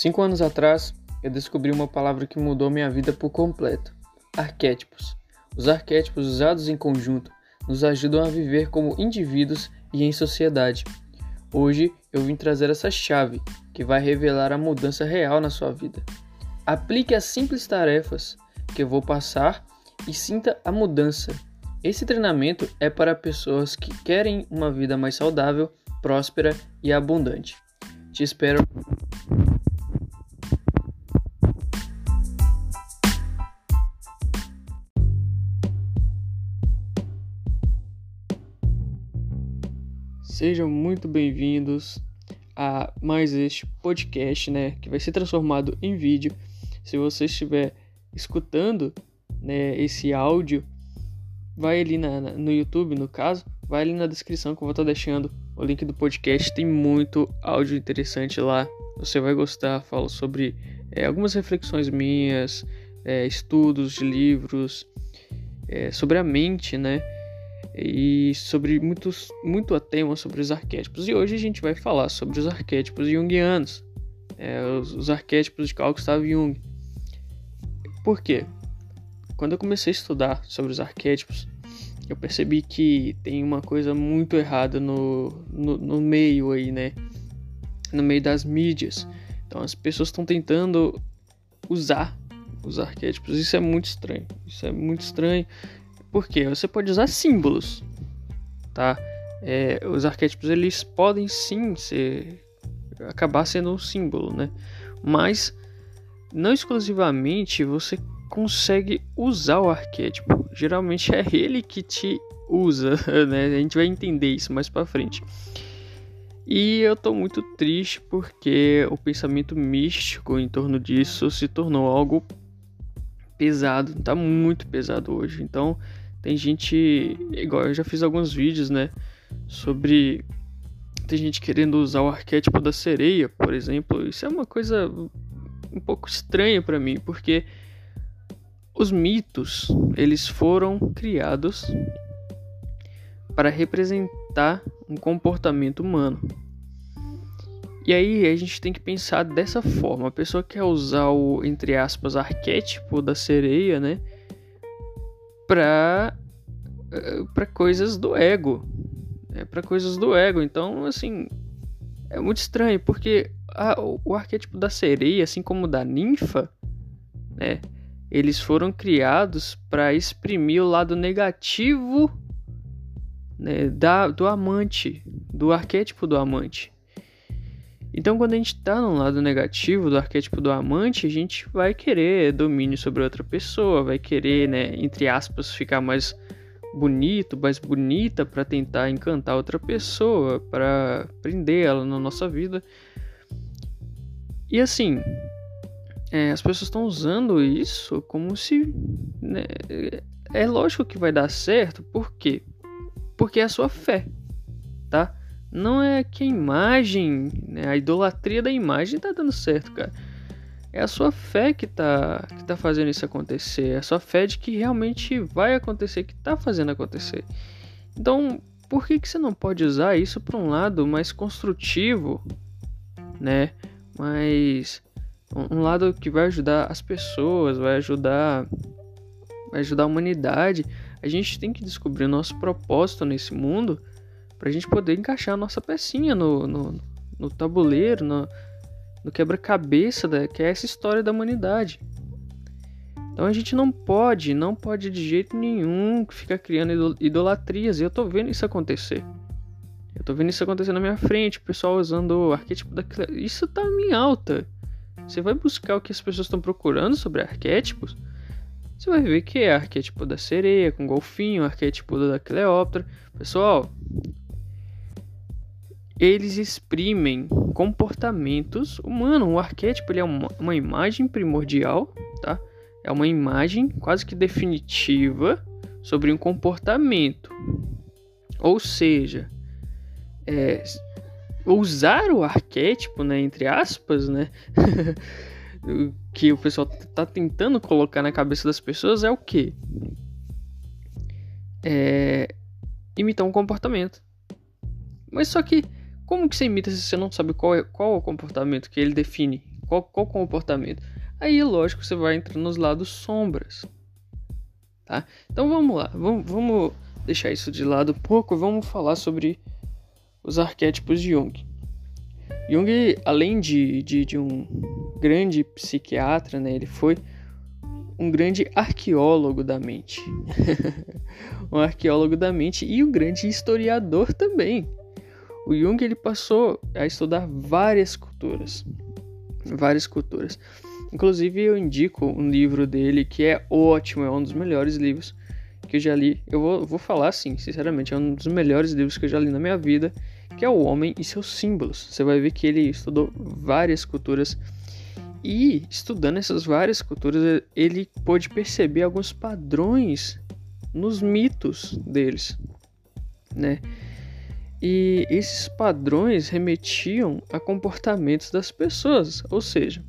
Cinco anos atrás, eu descobri uma palavra que mudou minha vida por completo: arquétipos. Os arquétipos usados em conjunto nos ajudam a viver como indivíduos e em sociedade. Hoje eu vim trazer essa chave que vai revelar a mudança real na sua vida. Aplique as simples tarefas que eu vou passar e sinta a mudança. Esse treinamento é para pessoas que querem uma vida mais saudável, próspera e abundante. Te espero. Sejam muito bem-vindos a mais este podcast, né, que vai ser transformado em vídeo. Se você estiver escutando, né, esse áudio, vai ali na, na, no YouTube, no caso, vai ali na descrição que eu vou estar deixando o link do podcast. Tem muito áudio interessante lá. Você vai gostar. Falo sobre é, algumas reflexões minhas, é, estudos de livros, é, sobre a mente, né? E sobre muitos, muito a tema sobre os arquétipos. E hoje a gente vai falar sobre os arquétipos junguianos, é, os, os, arquétipos de Carl Gustav Jung. Por quê? Quando eu comecei a estudar sobre os arquétipos, eu percebi que tem uma coisa muito errada no, no, no meio aí, né? No meio das mídias. Então as pessoas estão tentando usar os arquétipos. Isso é muito estranho. Isso é muito estranho. Porque você pode usar símbolos, tá? É, os arquétipos eles podem sim ser acabar sendo um símbolo, né? Mas não exclusivamente você consegue usar o arquétipo. Geralmente é ele que te usa, né? A gente vai entender isso mais para frente. E eu tô muito triste porque o pensamento místico em torno disso se tornou algo pesado, tá muito pesado hoje. Então, tem gente, igual eu já fiz alguns vídeos, né, sobre tem gente querendo usar o arquétipo da sereia, por exemplo. Isso é uma coisa um pouco estranha para mim, porque os mitos, eles foram criados para representar um comportamento humano. E aí a gente tem que pensar dessa forma. A pessoa quer usar o entre aspas arquétipo da sereia, né? Para eh, para coisas do ego, é para coisas do ego. Então, assim, é muito estranho porque a, o, o arquétipo da sereia, assim como da ninfa, né, eles foram criados para exprimir o lado negativo né, da, do amante, do arquétipo do amante. Então, quando a gente está no lado negativo do arquétipo do amante, a gente vai querer domínio sobre outra pessoa, vai querer, né, entre aspas, ficar mais bonito, mais bonita para tentar encantar outra pessoa, para prender ela na nossa vida. E assim, é, as pessoas estão usando isso como se. Né, é lógico que vai dar certo, por quê? Porque é a sua fé, tá? Não é que a imagem, né, a idolatria da imagem tá dando certo, cara. É a sua fé que tá, que tá fazendo isso acontecer. É a sua fé de que realmente vai acontecer, que tá fazendo acontecer. Então, por que, que você não pode usar isso para um lado mais construtivo, né? Mais um lado que vai ajudar as pessoas, vai ajudar vai ajudar a humanidade. A gente tem que descobrir o nosso propósito nesse mundo para a gente poder encaixar a nossa pecinha no, no, no tabuleiro, no, no quebra-cabeça que é essa história da humanidade. Então a gente não pode, não pode de jeito nenhum ficar criando idolatrias. E eu tô vendo isso acontecer. Eu tô vendo isso acontecer na minha frente, o pessoal usando o arquétipo da Isso tá em alta. Você vai buscar o que as pessoas estão procurando sobre arquétipos. Você vai ver que é arquétipo da sereia com golfinho, arquétipo da Cleópatra. Pessoal, eles exprimem comportamentos humanos. O arquétipo ele é uma, uma imagem primordial, tá? É uma imagem quase que definitiva sobre um comportamento. Ou seja, é, usar o arquétipo, né, entre aspas, né, que o pessoal está tentando colocar na cabeça das pessoas é o que? É imitar um comportamento. Mas só que como que você imita se você não sabe qual é, qual é o comportamento que ele define? Qual, qual comportamento? Aí, lógico, você vai entrar nos lados sombras. Tá? Então vamos lá, vamos, vamos deixar isso de lado um pouco, vamos falar sobre os arquétipos de Jung. Jung, além de, de, de um grande psiquiatra, né, ele foi um grande arqueólogo da mente. um arqueólogo da mente e um grande historiador também. O Jung ele passou a estudar várias culturas. Várias culturas. Inclusive eu indico um livro dele que é ótimo, é um dos melhores livros que eu já li. Eu vou, vou falar assim, sinceramente, é um dos melhores livros que eu já li na minha vida, que é O Homem e seus Símbolos. Você vai ver que ele estudou várias culturas e estudando essas várias culturas, ele pôde perceber alguns padrões nos mitos deles, né? E esses padrões remetiam a comportamentos das pessoas, ou seja,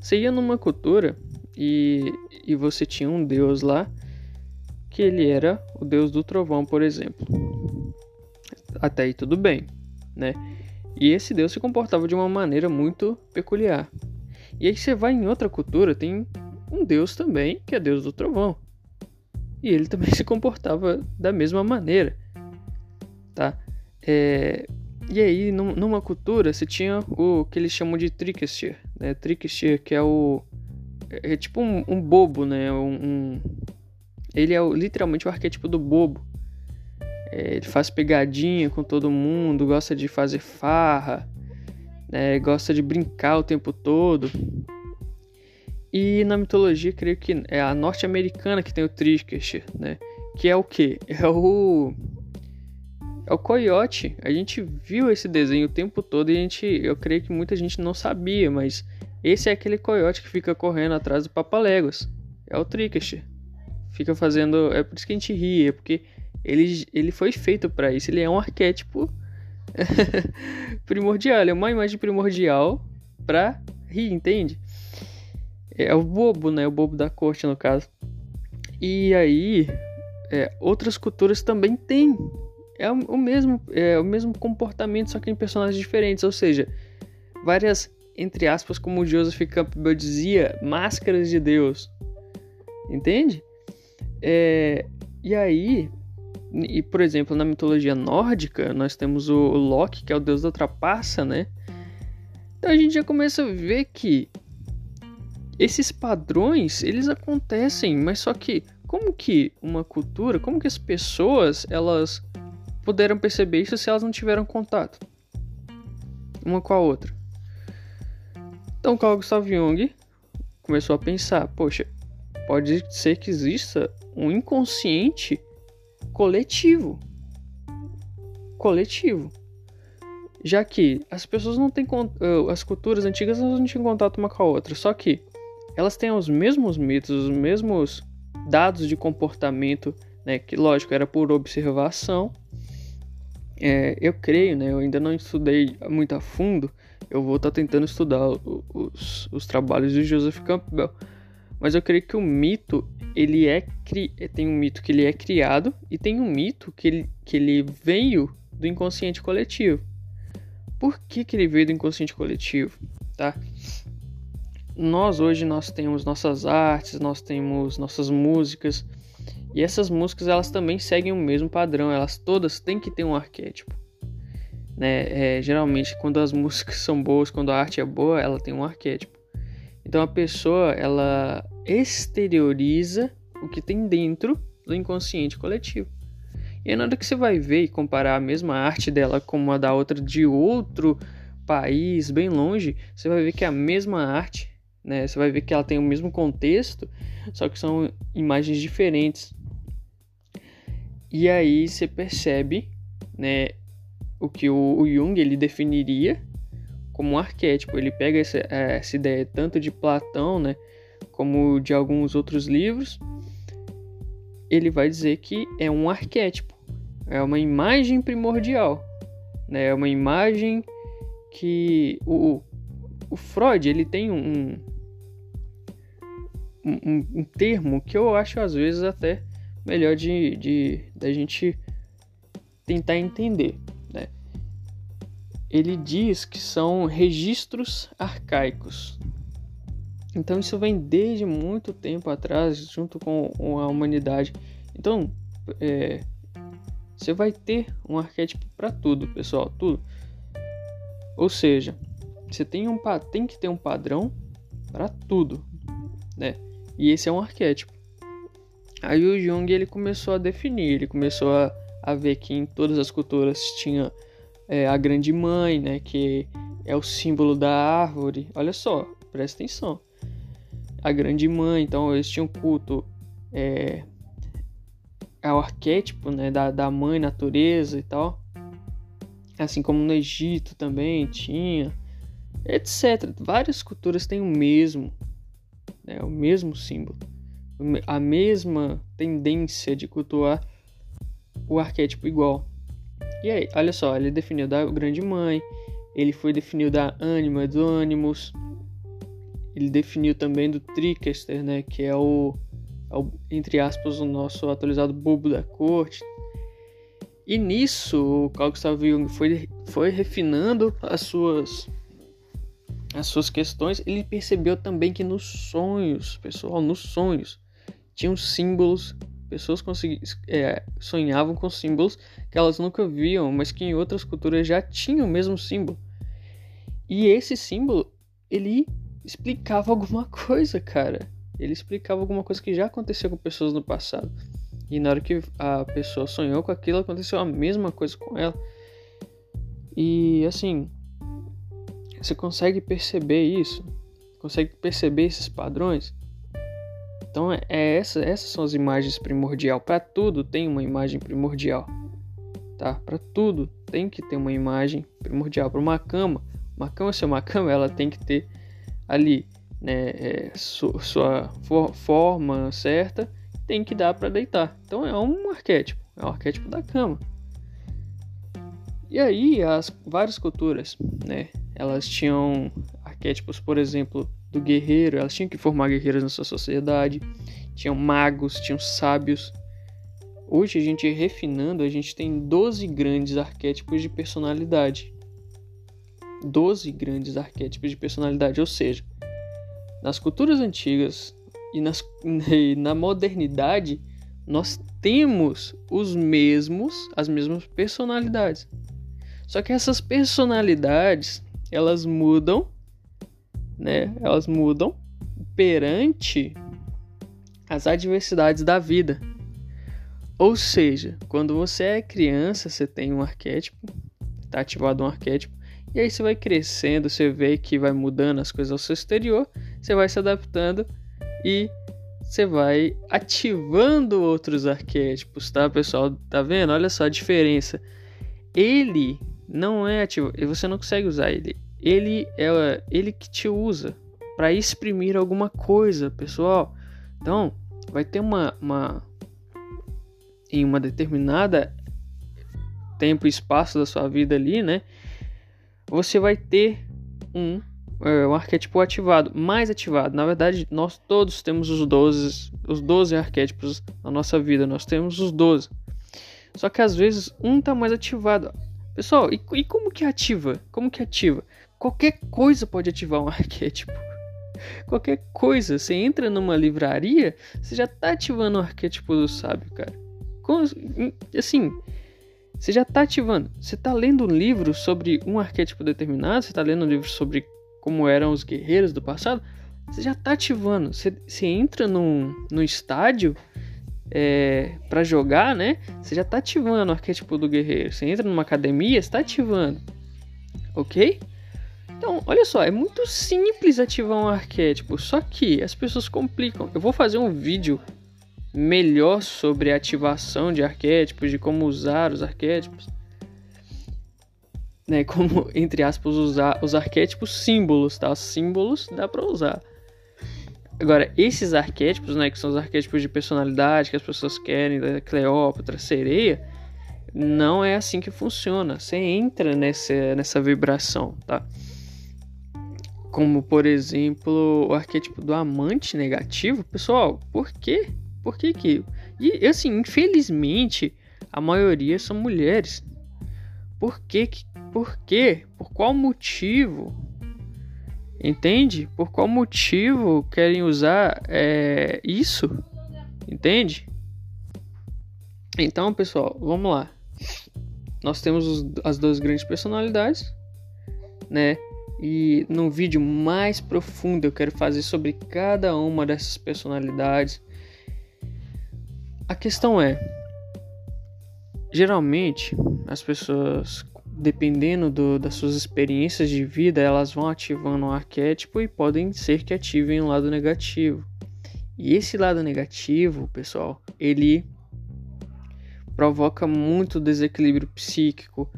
você ia numa cultura e, e você tinha um deus lá que ele era o deus do trovão, por exemplo. Até aí tudo bem, né? E esse deus se comportava de uma maneira muito peculiar. E aí você vai em outra cultura, tem um deus também, que é deus do trovão. E ele também se comportava da mesma maneira, tá? É, e aí, numa cultura, você tinha o que eles chamam de trickster, né? Trickster, que é o... É, é tipo um, um bobo, né? Um, um, ele é o, literalmente o arquétipo do bobo. É, ele faz pegadinha com todo mundo, gosta de fazer farra, né? gosta de brincar o tempo todo. E na mitologia, creio que é a norte-americana que tem o Trickster, né? Que é o que? É o é o coiote. A gente viu esse desenho o tempo todo e a gente, eu creio que muita gente não sabia, mas esse é aquele coiote que fica correndo atrás do Papaléguas. É o Trickster. Fica fazendo, é por isso que a gente ri, é porque ele, ele foi feito para isso. Ele é um arquétipo primordial, é uma imagem primordial para rir, entende? É o bobo, né? O bobo da corte, no caso. E aí, é, outras culturas também têm é o, mesmo, é o mesmo comportamento, só que em personagens diferentes. Ou seja, várias, entre aspas, como o Joseph Campbell dizia, máscaras de Deus. Entende? É, e aí, e por exemplo, na mitologia nórdica, nós temos o Loki, que é o deus da trapaça, né? Então a gente já começa a ver que esses padrões, eles acontecem, mas só que como que uma cultura, como que as pessoas, elas puderam perceber isso se elas não tiveram contato uma com a outra. Então Carl Gustav Jung começou a pensar, poxa, pode ser que exista um inconsciente coletivo. Coletivo. Já que as pessoas não têm eh, as culturas antigas não tinham contato uma com a outra, só que elas têm os mesmos mitos, os mesmos dados de comportamento, né, que lógico era por observação é, eu creio, né? Eu ainda não estudei muito a fundo. Eu vou estar tá tentando estudar os, os trabalhos de Joseph Campbell. Mas eu creio que o mito, ele é cri... tem um mito que ele é criado e tem um mito que ele, que ele veio do inconsciente coletivo. Por que, que ele veio do inconsciente coletivo? Tá? Nós hoje nós temos nossas artes, nós temos nossas músicas, e essas músicas elas também seguem o mesmo padrão, elas todas têm que ter um arquétipo. Né? É, geralmente quando as músicas são boas, quando a arte é boa, ela tem um arquétipo. Então a pessoa ela exterioriza o que tem dentro do inconsciente coletivo. E aí, na hora que você vai ver e comparar a mesma arte dela com uma da outra de outro país bem longe, você vai ver que é a mesma arte, né? Você vai ver que ela tem o mesmo contexto, só que são imagens diferentes. E aí você percebe, né, o que o, o Jung ele definiria como um arquétipo. Ele pega essa, essa ideia tanto de Platão, né, como de alguns outros livros. Ele vai dizer que é um arquétipo, é uma imagem primordial, né, é uma imagem que o, o Freud ele tem um, um, um termo que eu acho às vezes até melhor de, de da gente tentar entender, né? ele diz que são registros arcaicos. Então isso vem desde muito tempo atrás, junto com a humanidade. Então, é, você vai ter um arquétipo para tudo, pessoal, tudo. Ou seja, você tem, um, tem que ter um padrão para tudo, né? E esse é um arquétipo. Aí o Jung ele começou a definir, ele começou a, a ver que em todas as culturas tinha é, a grande mãe, né? Que é o símbolo da árvore. Olha só, presta atenção. A grande mãe, então eles tinham culto é, ao arquétipo né, da, da mãe natureza e tal. Assim como no Egito também tinha, etc. Várias culturas têm o mesmo, né, o mesmo símbolo, a mesma tendência de cultuar o arquétipo igual. E aí, olha só, ele definiu da grande mãe, ele foi definido da ânima do ânimos, ele definiu também do Trickster, né, que é o entre aspas, o nosso atualizado bobo da corte. E nisso, o Carl Gustav Jung foi, foi refinando as suas, as suas questões. Ele percebeu também que nos sonhos, pessoal, nos sonhos, tinham símbolos. Pessoas é, sonhavam com símbolos que elas nunca viam, mas que em outras culturas já tinham o mesmo símbolo. E esse símbolo, ele explicava alguma coisa, cara ele explicava alguma coisa que já aconteceu com pessoas no passado. E na hora que a pessoa sonhou com aquilo, aconteceu a mesma coisa com ela. E assim, você consegue perceber isso? Consegue perceber esses padrões? Então é, é essa, essas são as imagens primordial. Para tudo tem uma imagem primordial, tá? Para tudo tem que ter uma imagem primordial. Para uma cama, uma cama ser uma cama, ela tem que ter ali né, é, su sua for forma certa, tem que dar para deitar. Então é um arquétipo, é o arquétipo da cama. E aí as várias culturas, né, elas tinham arquétipos, por exemplo, do guerreiro, elas tinham que formar guerreiros na sua sociedade, tinham magos, tinham sábios. Hoje a gente refinando, a gente tem 12 grandes arquétipos de personalidade. 12 grandes arquétipos de personalidade, ou seja, nas culturas antigas e, nas, e na modernidade, nós temos os mesmos, as mesmas personalidades. Só que essas personalidades, elas mudam, né? Elas mudam perante as adversidades da vida. Ou seja, quando você é criança, você tem um arquétipo, está ativado um arquétipo, e aí você vai crescendo, você vê que vai mudando as coisas ao seu exterior, você vai se adaptando e você vai ativando outros arquétipos, tá, pessoal? Tá vendo? Olha só a diferença. Ele não é ativo, você não consegue usar ele. Ele é ele que te usa para exprimir alguma coisa, pessoal. Então, vai ter uma, uma em uma determinada tempo e espaço da sua vida ali, né? você vai ter um, é, um arquétipo ativado, mais ativado. Na verdade, nós todos temos os 12, os 12 arquétipos na nossa vida, nós temos os 12. Só que às vezes um está mais ativado. Pessoal, e, e como que ativa? Como que ativa? Qualquer coisa pode ativar um arquétipo. Qualquer coisa. Você entra numa livraria, você já está ativando o arquétipo do sábio, cara. assim, você já está ativando. Você está lendo um livro sobre um arquétipo determinado, você está lendo um livro sobre como eram os guerreiros do passado, você já está ativando. Você, você entra num, num estádio é, para jogar, né? Você já está ativando o arquétipo do guerreiro. Você entra numa academia, está ativando. Ok? Então, olha só, é muito simples ativar um arquétipo, só que as pessoas complicam. Eu vou fazer um vídeo melhor sobre ativação de arquétipos, de como usar os arquétipos. Né, como, entre aspas, usar os arquétipos símbolos, tá? Os símbolos dá para usar. Agora, esses arquétipos, né, que são os arquétipos de personalidade que as pessoas querem, da Cleópatra, sereia, não é assim que funciona. Você entra nessa, nessa vibração, tá? Como, por exemplo, o arquétipo do amante negativo. Pessoal, por quê? Por que que... E assim, infelizmente, a maioria são mulheres. Por que, por quê? Por qual motivo? Entende? Por qual motivo querem usar é, isso? Entende? Então, pessoal, vamos lá. Nós temos os, as duas grandes personalidades, né? E no vídeo mais profundo eu quero fazer sobre cada uma dessas personalidades. A questão é, geralmente as pessoas dependendo do, das suas experiências de vida, elas vão ativando um arquétipo e podem ser que ativem um lado negativo. E esse lado negativo, pessoal, ele provoca muito desequilíbrio psíquico,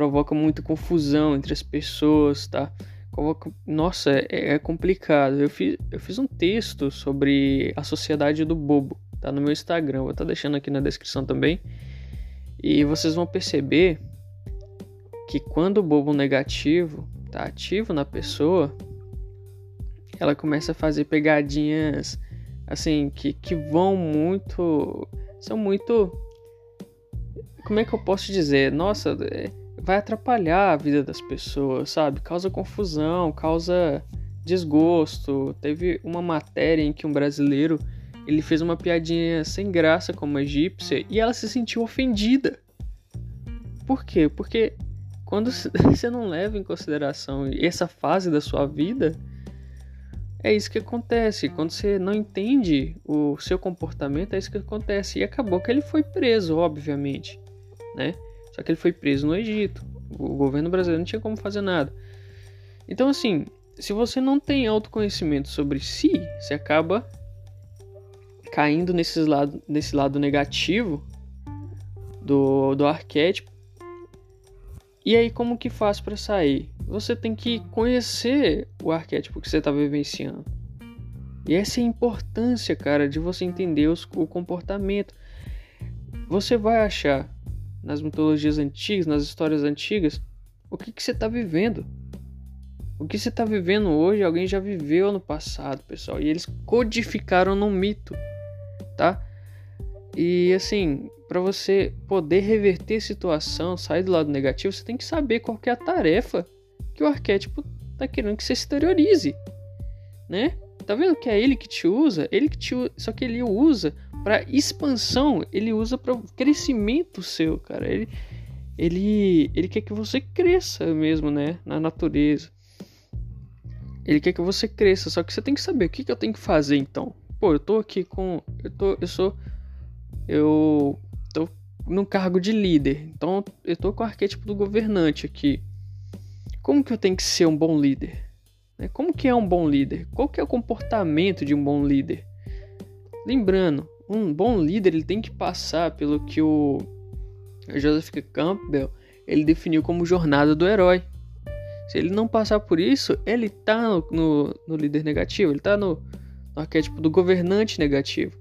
provoca muita confusão entre as pessoas, tá? Nossa, é, é complicado. Eu fiz, eu fiz um texto sobre a sociedade do bobo, tá no meu Instagram, vou estar tá deixando aqui na descrição também. E vocês vão perceber que quando o bobo negativo tá ativo na pessoa, ela começa a fazer pegadinhas assim que, que vão muito. São muito. Como é que eu posso dizer? Nossa, é, vai atrapalhar a vida das pessoas, sabe? Causa confusão, causa desgosto. Teve uma matéria em que um brasileiro ele fez uma piadinha sem graça com uma egípcia e ela se sentiu ofendida. Por quê? Porque quando você não leva em consideração essa fase da sua vida, é isso que acontece. Quando você não entende o seu comportamento, é isso que acontece. E acabou que ele foi preso, obviamente, né? Só que ele foi preso no Egito. O governo brasileiro não tinha como fazer nada. Então, assim, se você não tem autoconhecimento sobre si, você acaba caindo nesse lado, nesse lado negativo do, do arquétipo e aí, como que faz para sair? Você tem que conhecer o arquétipo que você está vivenciando. E essa é a importância, cara, de você entender os, o comportamento. Você vai achar nas mitologias antigas, nas histórias antigas, o que, que você está vivendo. O que você está vivendo hoje, alguém já viveu no passado, pessoal. E eles codificaram num mito, tá? E assim, para você poder reverter a situação, sair do lado negativo, você tem que saber qual que é a tarefa que o arquétipo tá querendo que você exteriorize, né? Tá vendo que é ele que te usa? Ele que te só que ele usa para expansão, ele usa para crescimento seu, cara. Ele ele ele quer que você cresça mesmo, né, na natureza. Ele quer que você cresça, só que você tem que saber o que, que eu tenho que fazer então. Pô, eu tô aqui com eu tô eu sou eu tô no cargo de líder. Então eu tô com o arquétipo do governante aqui. Como que eu tenho que ser um bom líder? Né? Como que é um bom líder? Qual que é o comportamento de um bom líder? Lembrando, um bom líder ele tem que passar pelo que o Joseph Campbell ele definiu como jornada do herói. Se ele não passar por isso, ele tá no, no, no líder negativo, ele tá no, no arquétipo do governante negativo.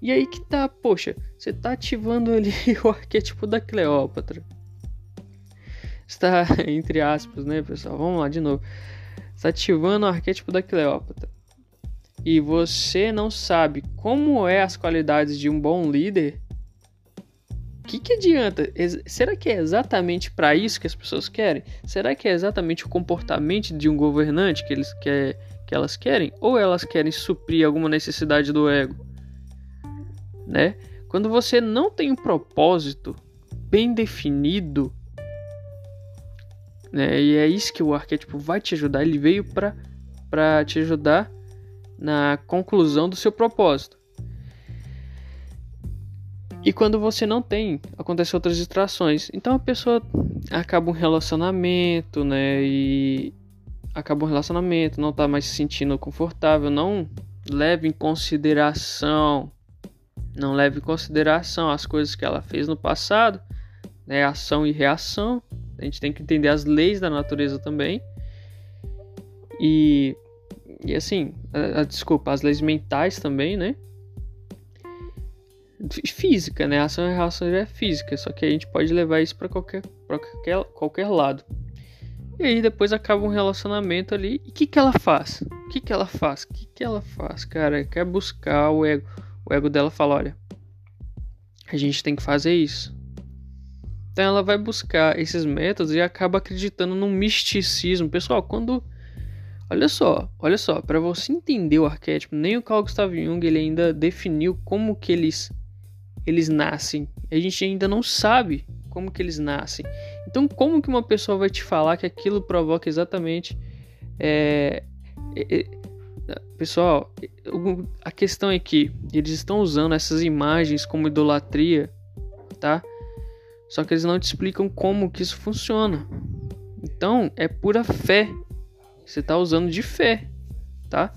E aí que tá, poxa, você tá ativando ali o arquétipo da Cleópatra. Está, entre aspas, né, pessoal? Vamos lá de novo. Está ativando o arquétipo da Cleópatra. E você não sabe como é as qualidades de um bom líder. O que, que adianta? Será que é exatamente para isso que as pessoas querem? Será que é exatamente o comportamento de um governante que, eles quer, que elas querem? Ou elas querem suprir alguma necessidade do ego? né? Quando você não tem um propósito bem definido, né? E é isso que o arquétipo vai te ajudar. Ele veio para te ajudar na conclusão do seu propósito. E quando você não tem, acontecem outras distrações. Então a pessoa acaba um relacionamento, né? E acaba um relacionamento, não tá mais se sentindo confortável, não leva em consideração não leva em consideração as coisas que ela fez no passado, né, ação e reação. A gente tem que entender as leis da natureza também. E, e assim, a, a, desculpa, as leis mentais também, né? Física, né? Ação e reação é física, só que a gente pode levar isso para qualquer, pra qualquer, qualquer lado. E aí depois acaba um relacionamento ali. E o que, que ela faz? O que, que ela faz? O que, que ela faz, cara? Quer buscar o ego o ego dela fala: olha, a gente tem que fazer isso. Então ela vai buscar esses métodos e acaba acreditando num misticismo. Pessoal, quando Olha só, olha só, para você entender o arquétipo, nem o Carl Gustav Jung ele ainda definiu como que eles eles nascem. A gente ainda não sabe como que eles nascem. Então, como que uma pessoa vai te falar que aquilo provoca exatamente é, é, é, pessoal, a questão é que eles estão usando essas imagens como idolatria, tá? Só que eles não te explicam como que isso funciona. Então, é pura fé você está usando de fé, tá?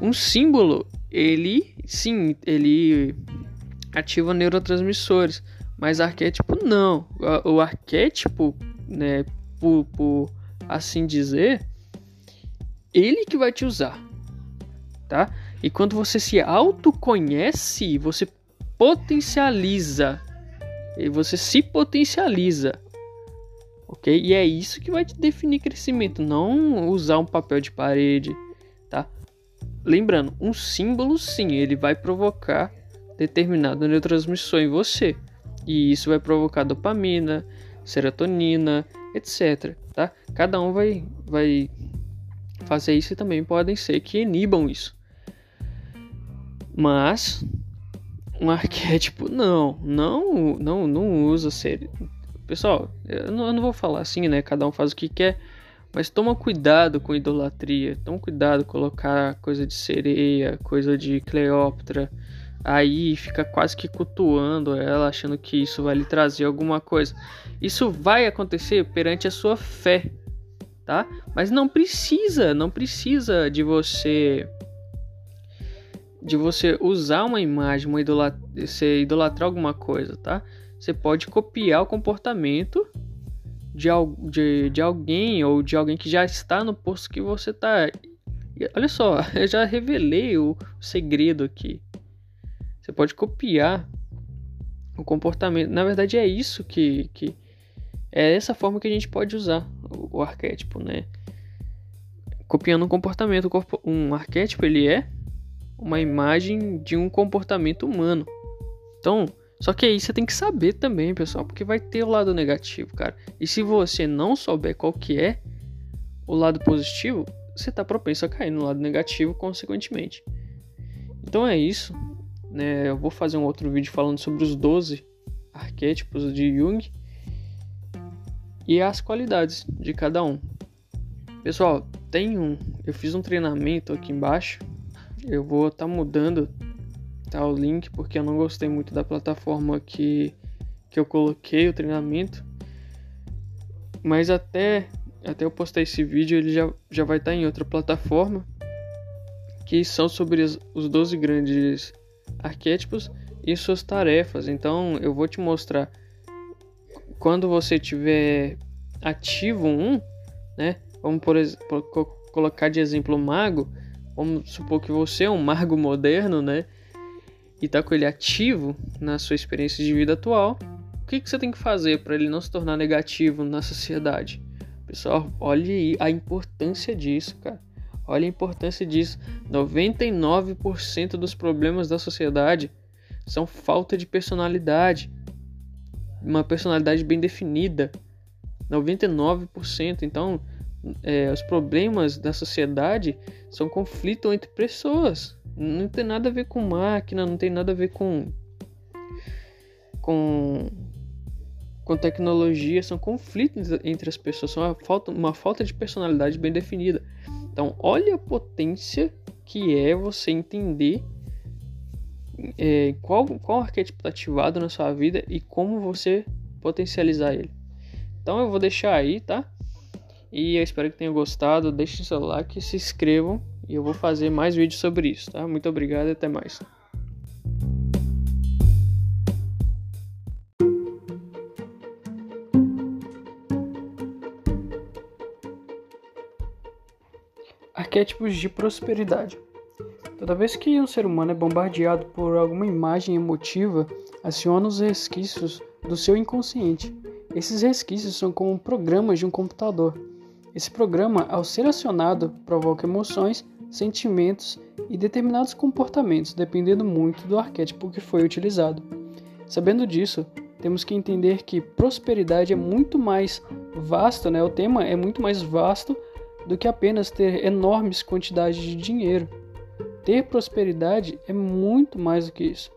Um símbolo, ele, sim, ele ativa neurotransmissores, mas arquétipo não. O arquétipo, né, por, por assim dizer, ele que vai te usar, tá? E quando você se autoconhece, você potencializa. E você se potencializa ok? E é isso que vai te definir crescimento, não usar um papel de parede, tá? Lembrando, um símbolo sim, ele vai provocar determinado neurotransmissor em você. E isso vai provocar dopamina, serotonina, etc, tá? Cada um vai vai fazer isso e também podem ser que inibam isso. Mas um arquétipo não, não, não, não usa ser Pessoal, eu não, eu não, vou falar assim, né? Cada um faz o que quer. Mas toma cuidado com idolatria. Toma cuidado colocar coisa de sereia, coisa de Cleópatra. Aí fica quase que cultuando ela, achando que isso vai lhe trazer alguma coisa. Isso vai acontecer perante a sua fé, tá? Mas não precisa, não precisa de você de você usar uma imagem, uma idolat você idolatrar alguma coisa, tá? você pode copiar o comportamento de, de, de alguém ou de alguém que já está no posto que você está. Olha só, eu já revelei o segredo aqui. Você pode copiar o comportamento. Na verdade, é isso que, que é essa forma que a gente pode usar o, o arquétipo, né? Copiando um comportamento. Um arquétipo ele é uma imagem de um comportamento humano. Então, só que aí você tem que saber também, pessoal, porque vai ter o lado negativo, cara. E se você não souber qual que é o lado positivo, você tá propenso a cair no lado negativo, consequentemente. Então é isso. Né? Eu vou fazer um outro vídeo falando sobre os 12 arquétipos de Jung e as qualidades de cada um. Pessoal, tem um. Eu fiz um treinamento aqui embaixo. Eu vou estar tá mudando tá, o link porque eu não gostei muito da plataforma que, que eu coloquei o treinamento. Mas até, até eu postar esse vídeo ele já, já vai estar tá em outra plataforma que são sobre os, os 12 grandes arquétipos e suas tarefas. Então eu vou te mostrar quando você tiver ativo um, né? Vamos por exemplo colocar de exemplo o mago. Vamos supor que você é um mago moderno, né? e está com ele ativo na sua experiência de vida atual, o que, que você tem que fazer para ele não se tornar negativo na sociedade? Pessoal, olhe a importância disso, cara. Olha a importância disso. 99% dos problemas da sociedade são falta de personalidade. Uma personalidade bem definida. 99%. Então, é, os problemas da sociedade são conflito entre pessoas. Não tem nada a ver com máquina, não tem nada a ver com. com. com tecnologia, são conflitos entre as pessoas, são uma falta, uma falta de personalidade bem definida. Então, olha a potência que é você entender é, qual, qual arquétipo está ativado na sua vida e como você potencializar ele. Então eu vou deixar aí, tá? E eu espero que tenham gostado. Deixem seu like, se inscrevam e eu vou fazer mais vídeos sobre isso, tá? Muito obrigado e até mais. Arquétipos de prosperidade. Toda vez que um ser humano é bombardeado por alguma imagem emotiva, aciona os resquícios do seu inconsciente. Esses resquícios são como programas de um computador. Esse programa, ao ser acionado, provoca emoções sentimentos e determinados comportamentos, dependendo muito do arquétipo que foi utilizado. Sabendo disso, temos que entender que prosperidade é muito mais vasto, né? O tema é muito mais vasto do que apenas ter enormes quantidades de dinheiro. Ter prosperidade é muito mais do que isso.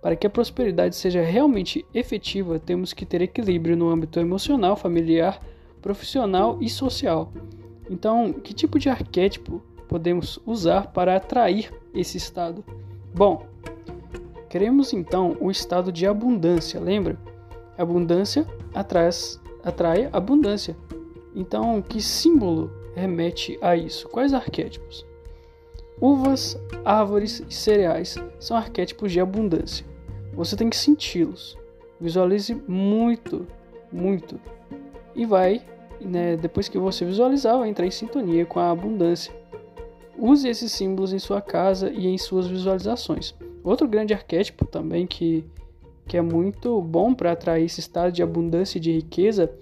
Para que a prosperidade seja realmente efetiva, temos que ter equilíbrio no âmbito emocional, familiar, profissional e social. Então, que tipo de arquétipo podemos usar para atrair esse estado? Bom, Queremos então o estado de abundância, lembra? Abundância atrai, atrai abundância. Então, que símbolo remete a isso? Quais arquétipos? Uvas, árvores e cereais são arquétipos de abundância. Você tem que senti-los. Visualize muito, muito. E vai, né, depois que você visualizar, vai entrar em sintonia com a abundância. Use esses símbolos em sua casa e em suas visualizações. Outro grande arquétipo também que, que é muito bom para atrair esse estado de abundância e de riqueza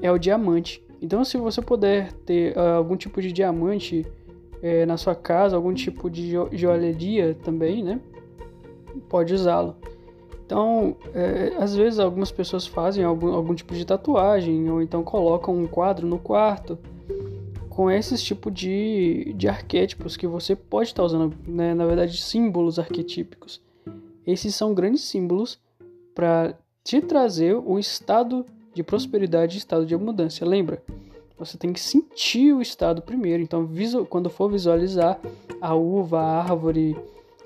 é o diamante. Então, se você puder ter uh, algum tipo de diamante é, na sua casa, algum tipo de jo joalheria também, né? Pode usá-lo. Então, é, às vezes algumas pessoas fazem algum, algum tipo de tatuagem ou então colocam um quadro no quarto com esses tipos de, de arquétipos que você pode estar usando, né? na verdade, símbolos arquetípicos. Esses são grandes símbolos para te trazer o estado de prosperidade e estado de abundância. Lembra? Você tem que sentir o estado primeiro. Então, quando for visualizar a uva, a árvore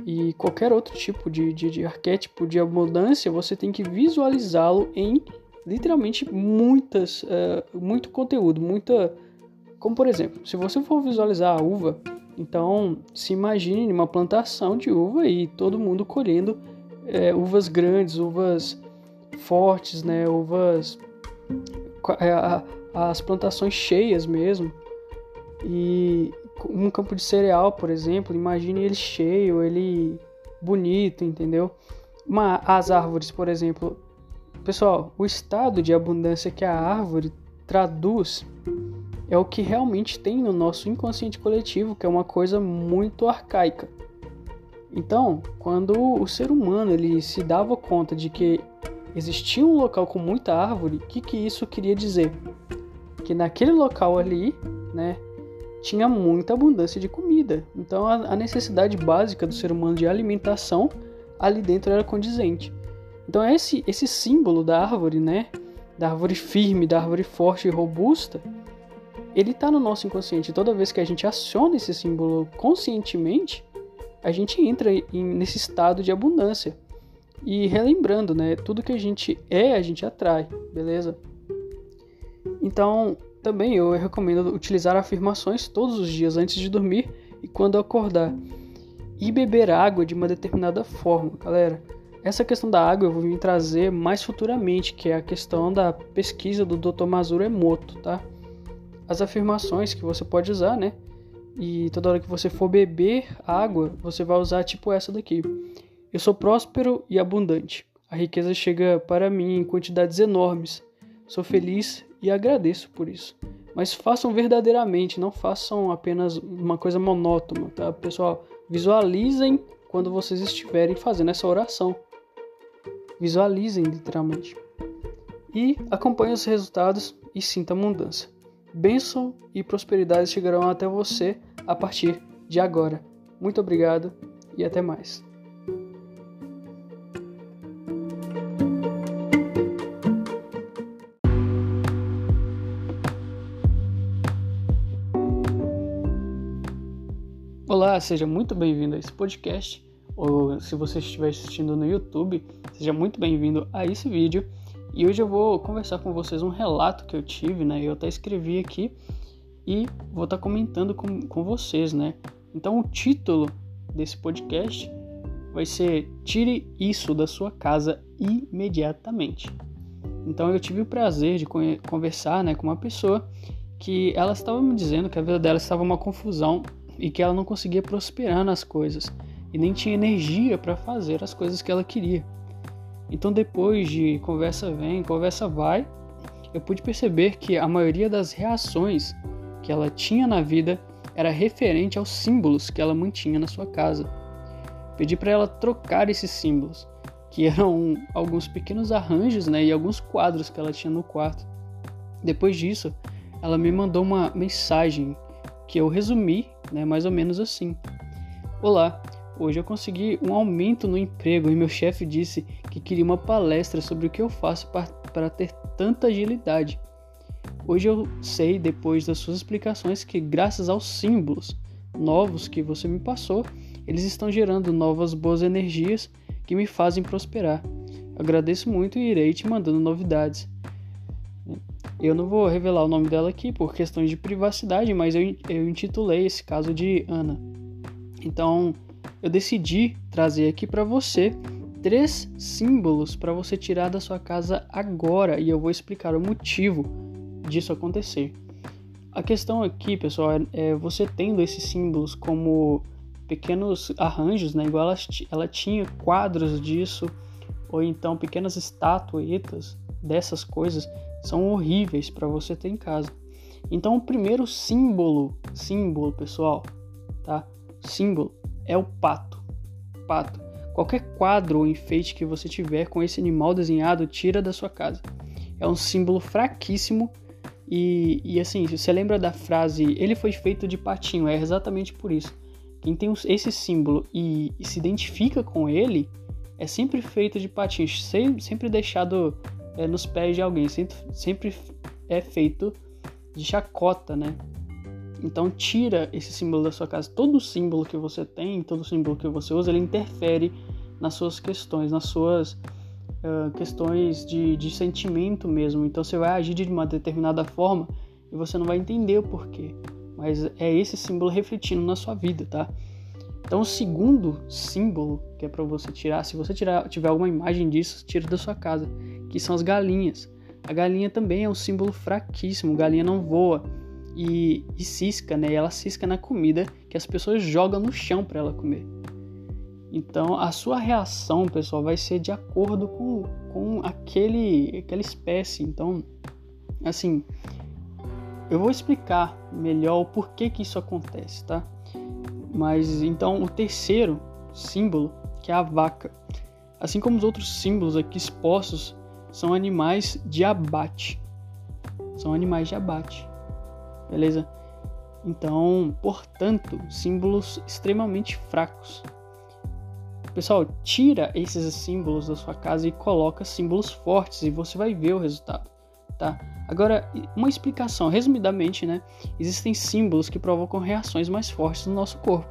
e qualquer outro tipo de, de, de arquétipo de abundância, você tem que visualizá-lo em literalmente muitas, uh, muito conteúdo, muita como por exemplo, se você for visualizar a uva, então se imagine uma plantação de uva e todo mundo colhendo é, uvas grandes, uvas fortes, né? Uvas é, as plantações cheias mesmo. E um campo de cereal, por exemplo, imagine ele cheio, ele bonito, entendeu? Uma, as árvores, por exemplo. Pessoal, o estado de abundância que a árvore traduz é o que realmente tem no nosso inconsciente coletivo, que é uma coisa muito arcaica. Então, quando o ser humano ele se dava conta de que existia um local com muita árvore, o que, que isso queria dizer? Que naquele local ali, né, tinha muita abundância de comida. Então, a, necessidade básica do ser humano de alimentação ali dentro era condizente. Então, esse, esse símbolo da árvore, né, da árvore firme, da árvore forte e robusta, ele está no nosso inconsciente. Toda vez que a gente aciona esse símbolo conscientemente, a gente entra em, nesse estado de abundância. E relembrando, né? Tudo que a gente é, a gente atrai, beleza? Então, também eu recomendo utilizar afirmações todos os dias antes de dormir e quando acordar. E beber água de uma determinada forma, galera. Essa questão da água eu vou vir trazer mais futuramente, que é a questão da pesquisa do Dr. Mazuro Emoto, tá? as afirmações que você pode usar, né? E toda hora que você for beber água, você vai usar tipo essa daqui. Eu sou próspero e abundante. A riqueza chega para mim em quantidades enormes. Sou feliz e agradeço por isso. Mas façam verdadeiramente, não façam apenas uma coisa monótona, tá? Pessoal, visualizem quando vocês estiverem fazendo essa oração. Visualizem literalmente. E acompanhem os resultados e sinta a mudança. Bênção e prosperidade chegarão até você a partir de agora. Muito obrigado e até mais. Olá, seja muito bem-vindo a esse podcast. Ou se você estiver assistindo no YouTube, seja muito bem-vindo a esse vídeo. E hoje eu vou conversar com vocês um relato que eu tive, né? Eu até escrevi aqui e vou estar tá comentando com, com vocês, né? Então o título desse podcast vai ser Tire isso da sua casa imediatamente. Então eu tive o prazer de conversar né, com uma pessoa que ela estava me dizendo que a vida dela estava uma confusão e que ela não conseguia prosperar nas coisas e nem tinha energia para fazer as coisas que ela queria. Então, depois de conversa vem, conversa vai, eu pude perceber que a maioria das reações que ela tinha na vida era referente aos símbolos que ela mantinha na sua casa. Pedi para ela trocar esses símbolos que eram alguns pequenos arranjos, né, e alguns quadros que ela tinha no quarto. Depois disso, ela me mandou uma mensagem que eu resumi, né, mais ou menos assim: Olá, hoje eu consegui um aumento no emprego e meu chefe disse que queria uma palestra sobre o que eu faço para ter tanta agilidade. Hoje eu sei, depois das suas explicações, que graças aos símbolos novos que você me passou, eles estão gerando novas boas energias que me fazem prosperar. Agradeço muito e irei te mandando novidades. Eu não vou revelar o nome dela aqui por questões de privacidade, mas eu, eu intitulei esse caso de Ana. Então, eu decidi trazer aqui para você três símbolos para você tirar da sua casa agora e eu vou explicar o motivo disso acontecer. A questão aqui, pessoal, é, é você tendo esses símbolos como pequenos arranjos, né? Igual ela, ela tinha quadros disso, ou então pequenas estatuetas dessas coisas, são horríveis para você ter em casa. Então, o primeiro símbolo, símbolo, pessoal, tá? Símbolo é o pato. Pato. Qualquer quadro ou enfeite que você tiver com esse animal desenhado, tira da sua casa. É um símbolo fraquíssimo e, e assim, você lembra da frase ele foi feito de patinho? É exatamente por isso. Quem tem esse símbolo e, e se identifica com ele é sempre feito de sempre, sempre deixado é, nos pés de alguém, sempre, sempre é feito de chacota, né? Então tira esse símbolo da sua casa. Todo símbolo que você tem, todo símbolo que você usa, ele interfere nas suas questões, nas suas uh, questões de, de sentimento mesmo. Então você vai agir de uma determinada forma e você não vai entender o porquê mas é esse símbolo refletindo na sua vida, tá? Então, o segundo símbolo que é para você tirar, se você tirar, tiver alguma imagem disso, tira da sua casa, que são as galinhas. A galinha também é um símbolo fraquíssimo, galinha não voa e, e cisca, né? E ela cisca na comida que as pessoas jogam no chão para ela comer. Então, a sua reação, pessoal, vai ser de acordo com, com aquele, aquela espécie. Então, assim, eu vou explicar melhor o porquê que isso acontece, tá? Mas então o terceiro símbolo, que é a vaca, assim como os outros símbolos aqui expostos, são animais de abate. São animais de abate. Beleza? Então, portanto, símbolos extremamente fracos. Pessoal, tira esses símbolos da sua casa e coloca símbolos fortes e você vai ver o resultado, tá? Agora, uma explicação, resumidamente, né? Existem símbolos que provocam reações mais fortes no nosso corpo.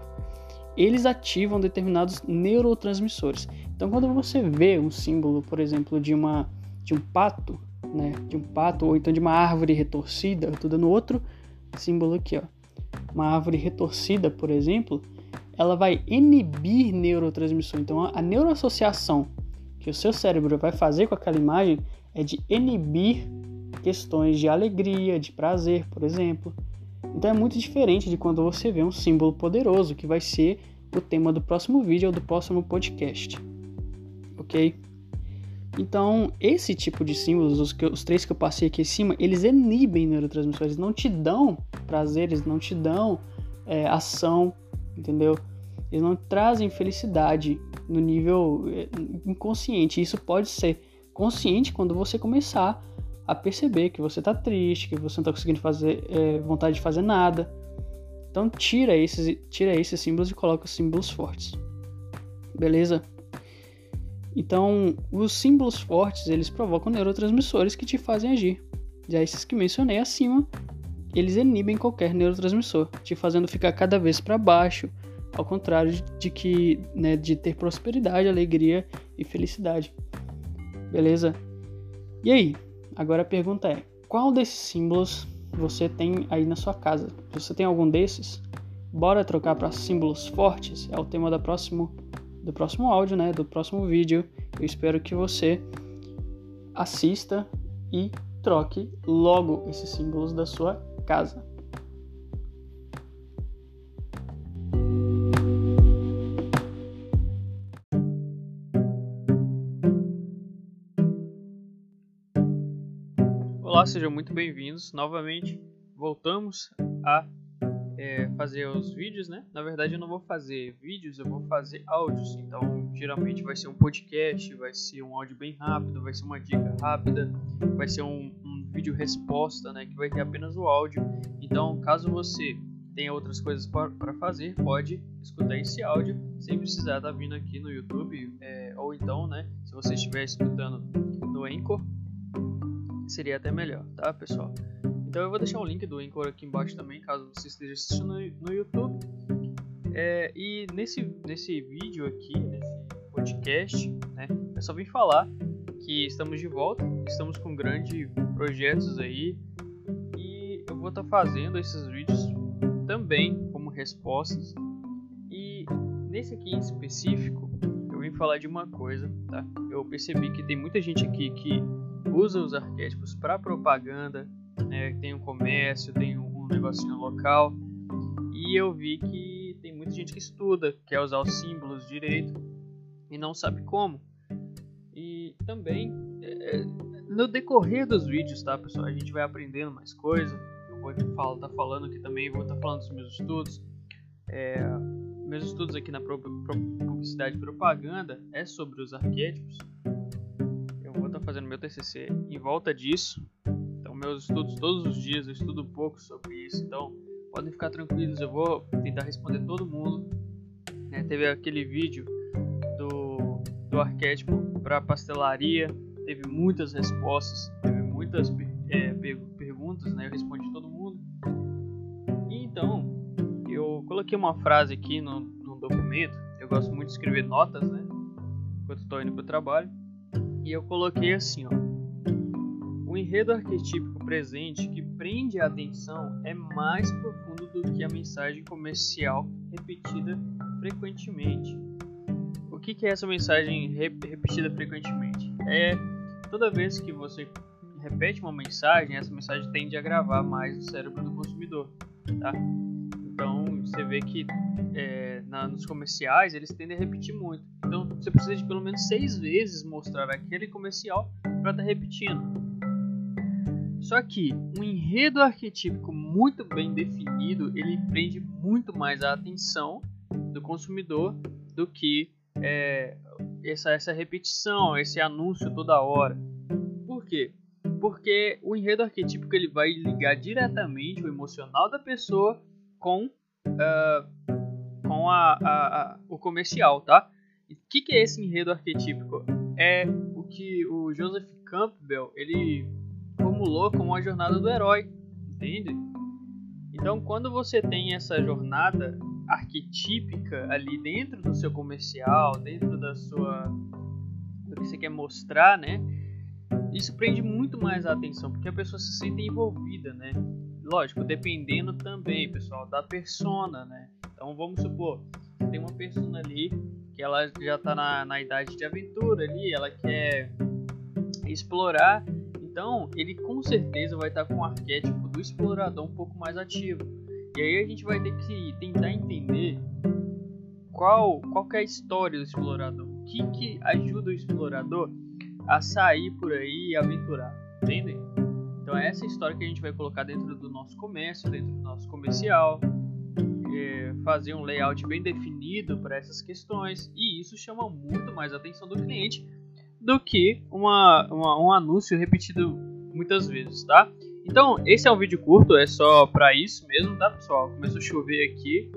Eles ativam determinados neurotransmissores. Então, quando você vê um símbolo, por exemplo, de uma de um pato, né, de um pato ou então de uma árvore retorcida, eu estou dando outro símbolo aqui, ó. Uma árvore retorcida, por exemplo, ela vai inibir neurotransmissor. Então, a neuroassociação que o seu cérebro vai fazer com aquela imagem é de inibir questões de alegria, de prazer, por exemplo. Então é muito diferente de quando você vê um símbolo poderoso, que vai ser o tema do próximo vídeo ou do próximo podcast. Ok? Então, esse tipo de símbolos, os, que, os três que eu passei aqui em cima, eles inibem neurotransmissores, não te dão prazer, eles não te dão é, ação, entendeu? Eles não trazem felicidade no nível é, inconsciente. Isso pode ser consciente quando você começar a perceber que você está triste, que você não está conseguindo fazer é, vontade de fazer nada. Então tira esses, tira esses símbolos e coloca os símbolos fortes. Beleza? Então, os símbolos fortes, eles provocam neurotransmissores que te fazem agir. Já esses que mencionei acima, eles inibem qualquer neurotransmissor, te fazendo ficar cada vez para baixo, ao contrário de que, né, de ter prosperidade, alegria e felicidade. Beleza? E aí, Agora a pergunta é: qual desses símbolos você tem aí na sua casa? Você tem algum desses? Bora trocar para símbolos fortes? É o tema da próximo, do próximo áudio, né? Do próximo vídeo. Eu espero que você assista e troque logo esses símbolos da sua casa. Olá, sejam muito bem-vindos novamente. Voltamos a é, fazer os vídeos, né? Na verdade, eu não vou fazer vídeos, eu vou fazer áudios. Então, geralmente vai ser um podcast, vai ser um áudio bem rápido, vai ser uma dica rápida, vai ser um, um vídeo resposta, né? Que vai ter apenas o áudio. Então, caso você tenha outras coisas para fazer, pode escutar esse áudio sem precisar estar tá vindo aqui no YouTube. É, ou então, né? Se você estiver escutando no Anchor, seria até melhor, tá, pessoal? Então eu vou deixar o link do Anchor aqui embaixo também, caso você esteja assistindo no YouTube. É, e nesse, nesse vídeo aqui, nesse podcast, né, eu só vim falar que estamos de volta, estamos com grandes projetos aí e eu vou estar tá fazendo esses vídeos também como respostas. E nesse aqui em específico, eu vim falar de uma coisa, tá? Eu percebi que tem muita gente aqui que usa os arquétipos para propaganda, né, tem um comércio, tem um, negocinho local. E eu vi que tem muita gente que estuda, quer usar os símbolos direito e não sabe como. E também, é, é no decorrer dos vídeos, tá pessoal, a gente vai aprendendo mais coisas. Eu vou estar tá falando aqui também, vou estar tá falando dos meus estudos. É, meus estudos aqui na publicidade e propaganda é sobre os arquétipos. Eu vou estar fazendo meu TCC em volta disso meus estudos todos os dias, eu estudo um pouco sobre isso, então podem ficar tranquilos, eu vou tentar responder todo mundo. É, teve aquele vídeo do, do arquétipo para pastelaria, teve muitas respostas, teve muitas é, perguntas, né? Eu respondi todo mundo. E então, eu coloquei uma frase aqui no, no documento, eu gosto muito de escrever notas, né? Enquanto estou indo para o trabalho. E eu coloquei assim, ó o enredo arquetípico presente que prende a atenção é mais profundo do que a mensagem comercial repetida frequentemente. O que é essa mensagem repetida frequentemente? É toda vez que você repete uma mensagem, essa mensagem tende a gravar mais no cérebro do consumidor, tá? Então você vê que é, na, nos comerciais eles tendem a repetir muito. Então você precisa de pelo menos seis vezes mostrar aquele comercial para estar tá repetindo. Só que um enredo arquetípico muito bem definido, ele prende muito mais a atenção do consumidor do que é, essa, essa repetição, esse anúncio toda hora. Por quê? Porque o enredo arquetípico ele vai ligar diretamente o emocional da pessoa com, uh, com a, a, a, o comercial, tá? Que, que é esse enredo arquetípico? É o que o Joseph Campbell ele formulou como a jornada do herói, entende? Então, quando você tem essa jornada arquetípica ali dentro do seu comercial, dentro da sua do que você quer mostrar, né? Isso prende muito mais a atenção, porque a pessoa se sente envolvida, né? Lógico, dependendo também, pessoal, da persona, né? Então, vamos supor, tem uma persona ali que ela já está na, na idade de aventura ali, ela quer explorar então, ele com certeza vai estar com o arquétipo do explorador um pouco mais ativo. E aí a gente vai ter que tentar entender qual, qual é a história do explorador. O que, que ajuda o explorador a sair por aí e aventurar. Entendem? Então é essa história que a gente vai colocar dentro do nosso comércio, dentro do nosso comercial. Fazer um layout bem definido para essas questões. E isso chama muito mais a atenção do cliente do que uma, uma, um anúncio repetido muitas vezes, tá? Então, esse é um vídeo curto, é só pra isso mesmo, tá, pessoal? Começou a chover aqui.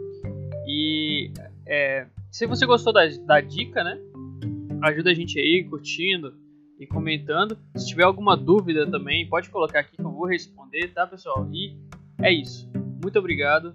E é, se você gostou da, da dica, né? Ajuda a gente aí curtindo e comentando. Se tiver alguma dúvida também, pode colocar aqui que eu vou responder, tá, pessoal? E é isso. Muito obrigado